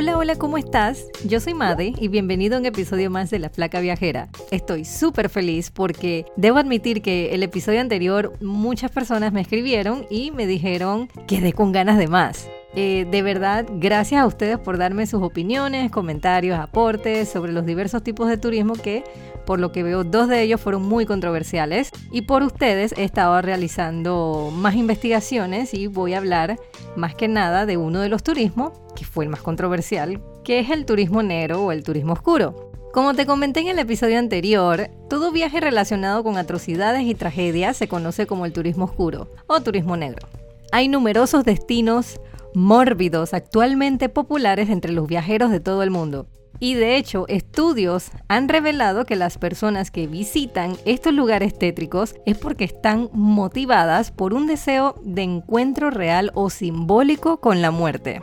Hola, hola, ¿cómo estás? Yo soy Made y bienvenido a un episodio más de La Flaca Viajera. Estoy súper feliz porque debo admitir que el episodio anterior muchas personas me escribieron y me dijeron quedé con ganas de más. Eh, de verdad, gracias a ustedes por darme sus opiniones, comentarios, aportes sobre los diversos tipos de turismo que, por lo que veo, dos de ellos fueron muy controversiales. Y por ustedes he estado realizando más investigaciones y voy a hablar más que nada de uno de los turismos, que fue el más controversial, que es el turismo negro o el turismo oscuro. Como te comenté en el episodio anterior, todo viaje relacionado con atrocidades y tragedias se conoce como el turismo oscuro o turismo negro. Hay numerosos destinos mórbidos actualmente populares entre los viajeros de todo el mundo. Y de hecho, estudios han revelado que las personas que visitan estos lugares tétricos es porque están motivadas por un deseo de encuentro real o simbólico con la muerte.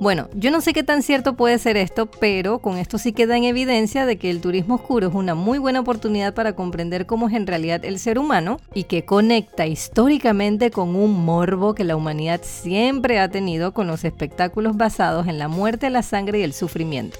Bueno, yo no sé qué tan cierto puede ser esto, pero con esto sí queda en evidencia de que el turismo oscuro es una muy buena oportunidad para comprender cómo es en realidad el ser humano y que conecta históricamente con un morbo que la humanidad siempre ha tenido con los espectáculos basados en la muerte, la sangre y el sufrimiento.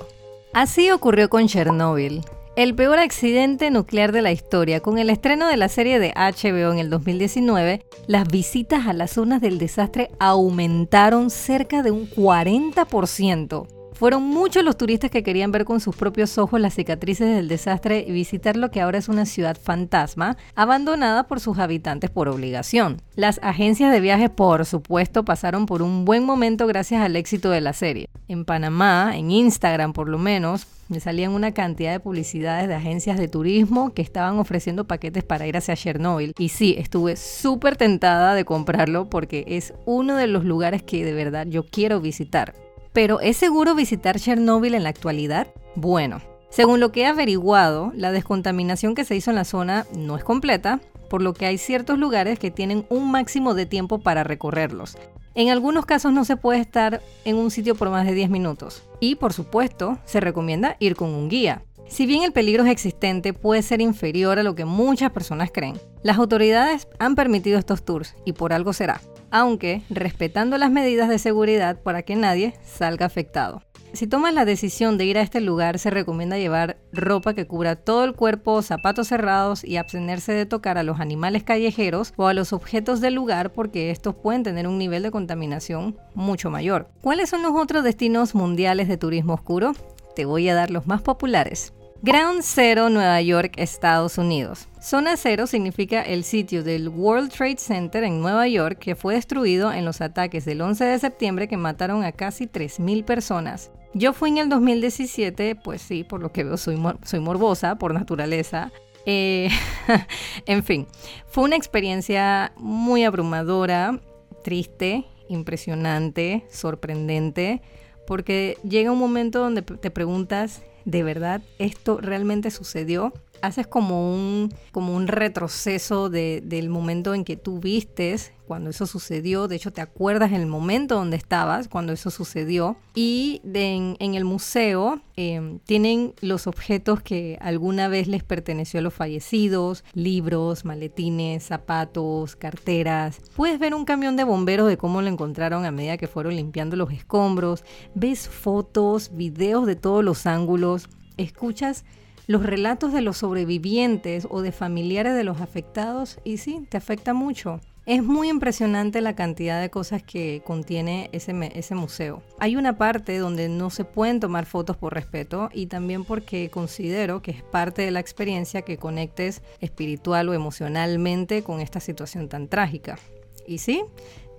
Así ocurrió con Chernóbil, el peor accidente nuclear de la historia. Con el estreno de la serie de HBO en el 2019, las visitas a las zonas del desastre aumentaron cerca de un 40%. Fueron muchos los turistas que querían ver con sus propios ojos las cicatrices del desastre y visitar lo que ahora es una ciudad fantasma, abandonada por sus habitantes por obligación. Las agencias de viajes, por supuesto, pasaron por un buen momento gracias al éxito de la serie. En Panamá, en Instagram por lo menos, me salían una cantidad de publicidades de agencias de turismo que estaban ofreciendo paquetes para ir hacia Chernobyl. Y sí, estuve súper tentada de comprarlo porque es uno de los lugares que de verdad yo quiero visitar. Pero ¿es seguro visitar Chernóbil en la actualidad? Bueno, según lo que he averiguado, la descontaminación que se hizo en la zona no es completa, por lo que hay ciertos lugares que tienen un máximo de tiempo para recorrerlos. En algunos casos no se puede estar en un sitio por más de 10 minutos. Y por supuesto, se recomienda ir con un guía. Si bien el peligro es existente, puede ser inferior a lo que muchas personas creen. Las autoridades han permitido estos tours y por algo será aunque respetando las medidas de seguridad para que nadie salga afectado. Si tomas la decisión de ir a este lugar, se recomienda llevar ropa que cubra todo el cuerpo, zapatos cerrados y abstenerse de tocar a los animales callejeros o a los objetos del lugar porque estos pueden tener un nivel de contaminación mucho mayor. ¿Cuáles son los otros destinos mundiales de turismo oscuro? Te voy a dar los más populares. Ground Zero, Nueva York, Estados Unidos. Zona Cero significa el sitio del World Trade Center en Nueva York que fue destruido en los ataques del 11 de septiembre que mataron a casi 3.000 personas. Yo fui en el 2017, pues sí, por lo que veo soy, soy morbosa por naturaleza. Eh, en fin, fue una experiencia muy abrumadora, triste, impresionante, sorprendente, porque llega un momento donde te preguntas de verdad esto realmente sucedió haces como un, como un retroceso del momento en que tú vistes cuando eso sucedió. De hecho, te acuerdas el momento donde estabas cuando eso sucedió. Y en, el museo em, tienen los objetos que alguna vez les perteneció a los fallecidos, libros, maletines, zapatos, carteras. Puedes ver un camión de bomberos de cómo lo encontraron a medida que fueron limpiando los escombros. Ves fotos, videos de todos los ángulos. Escuchas los relatos de los sobrevivientes o de familiares de los afectados y sí, te afecta mucho. Es muy impresionante la cantidad de cosas que contiene ese, museo. Hay una parte donde no se pueden tomar fotos por respeto y también porque considero que es parte de la experiencia que conectes espiritual o emocionalmente con esta situación tan trágica. Y sí,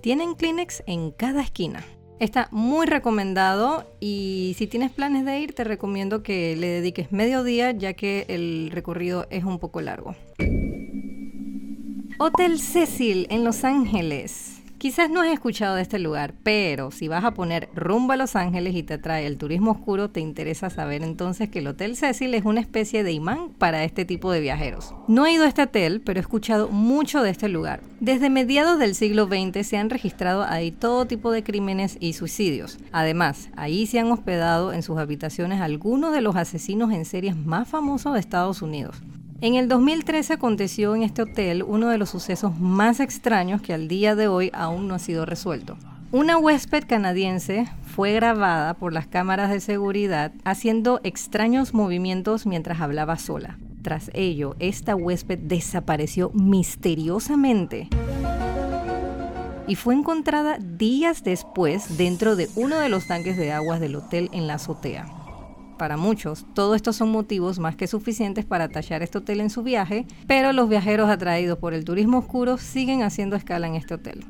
tienen Kleenex en cada esquina. Está muy recomendado y si tienes planes de ir te recomiendo que le dediques medio día ya que el recorrido es un poco largo. Hotel Cecil en Los Ángeles. Quizás no has escuchado de este lugar, pero si vas a poner rumbo a Los Ángeles y te atrae el turismo oscuro, te interesa saber entonces que el Hotel Cecil es una especie de imán para este tipo de viajeros. No he ido a este hotel, pero he escuchado mucho de este lugar. Desde mediados del siglo XX se han registrado ahí todo tipo de crímenes y suicidios. Además, ahí se han hospedado en sus habitaciones algunos de los asesinos en series más famosos de Estados Unidos. En el 2013 aconteció en este hotel uno de los sucesos más extraños que al día de hoy aún no ha sido resuelto. Una huésped canadiense fue grabada por las cámaras de seguridad haciendo extraños movimientos mientras hablaba sola. Tras ello, esta huésped desapareció misteriosamente y fue encontrada días después dentro de uno de los tanques de aguas del hotel en la azotea. Para muchos, todo esto son motivos más que suficientes para tallar este hotel en su viaje, pero los viajeros atraídos por el turismo oscuro siguen haciendo escala en este hotel.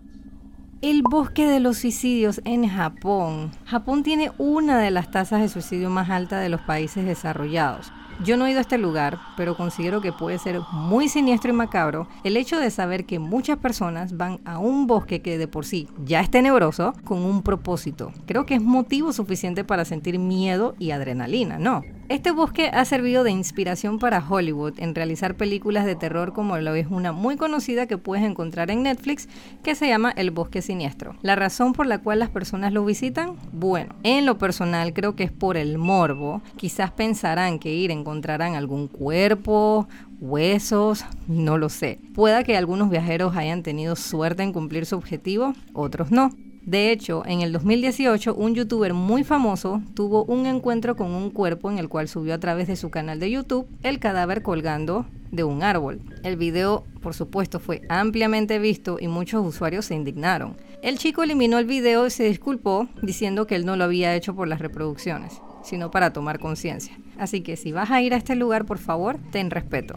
El bosque de los suicidios en Japón. Japón tiene una de las tasas de suicidio más altas de los países desarrollados. Yo no he ido a este lugar, pero considero que puede ser muy siniestro y macabro el hecho de saber que muchas personas van a un bosque que de por sí ya es tenebroso con un propósito. Creo que es motivo suficiente para sentir miedo y adrenalina, ¿no? Este bosque ha servido de inspiración para Hollywood en realizar películas de terror como lo es una muy conocida que puedes encontrar en Netflix que se llama El Bosque Siniestro. La razón por la cual las personas lo visitan, bueno, en lo personal creo que es por el morbo. Quizás pensarán que ir encontrarán algún cuerpo, huesos, no lo sé. Pueda que algunos viajeros hayan tenido suerte en cumplir su objetivo, otros no. De hecho, en el 2018, un youtuber muy famoso tuvo un encuentro con un cuerpo en el cual subió a través de su canal de YouTube el cadáver colgando de un árbol. El video, por supuesto, fue ampliamente visto y muchos usuarios se indignaron. El chico eliminó el video y se disculpó diciendo que él no lo había hecho por las reproducciones, sino para tomar conciencia. Así que si vas a ir a este lugar, por favor, ten respeto.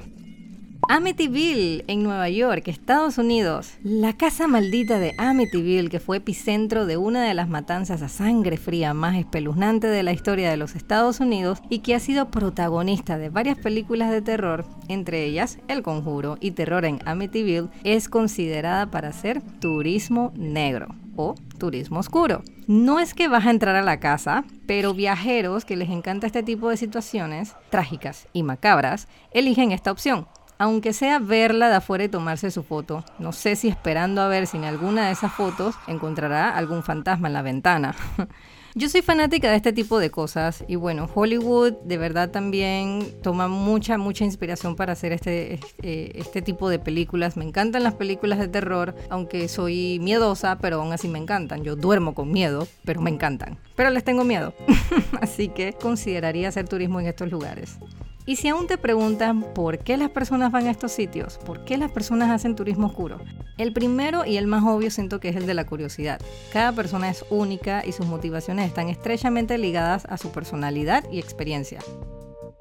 Amityville, en Nueva York, Estados Unidos. La casa maldita de Amityville, que fue epicentro de una de las matanzas a sangre fría más espeluznante de la historia de los Estados Unidos y que ha sido protagonista de varias películas de terror, entre ellas El Conjuro y Terror en Amityville, es considerada para ser turismo negro o turismo oscuro. No es que vas a entrar a la casa, pero viajeros que les encanta este tipo de situaciones trágicas y macabras eligen esta opción aunque sea verla de afuera y tomarse su foto. No sé si esperando a ver si en alguna de esas fotos encontrará algún fantasma en la ventana. Yo soy fanática de este tipo de cosas y bueno, Hollywood de verdad también toma mucha, mucha inspiración para hacer este, este, este, tipo de películas. Me encantan las películas de terror, aunque soy miedosa, pero aún así me encantan. Yo duermo con miedo, pero me encantan. Pero les tengo miedo. así que consideraría hacer turismo en estos lugares. Y si aún te preguntan por qué las personas van a estos sitios, por qué las personas hacen turismo oscuro, el primero y el más obvio siento que es el de la curiosidad. Cada persona es única y sus motivaciones están estrechamente ligadas a su personalidad y experiencia.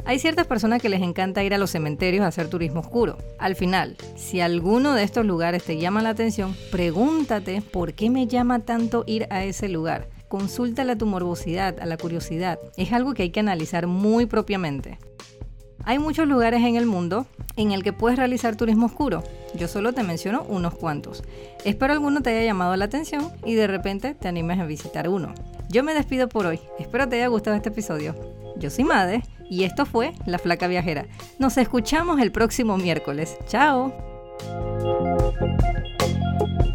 Hay ciertas personas que les encanta ir a los cementerios a hacer turismo oscuro. Al final, si alguno de estos lugares te llama la atención, pregúntate por qué me llama tanto ir a ese lugar. Consúltale a tu morbosidad, a la curiosidad. Es algo que hay que analizar muy propiamente. Hay muchos lugares en el mundo en el que puedes realizar turismo oscuro. Yo solo te menciono unos cuantos. Espero alguno te haya llamado la atención y de repente te animes a visitar uno. Yo me despido por hoy. Espero te haya gustado este episodio. Yo soy Made y esto fue La Flaca Viajera. Nos escuchamos el próximo miércoles. Chao.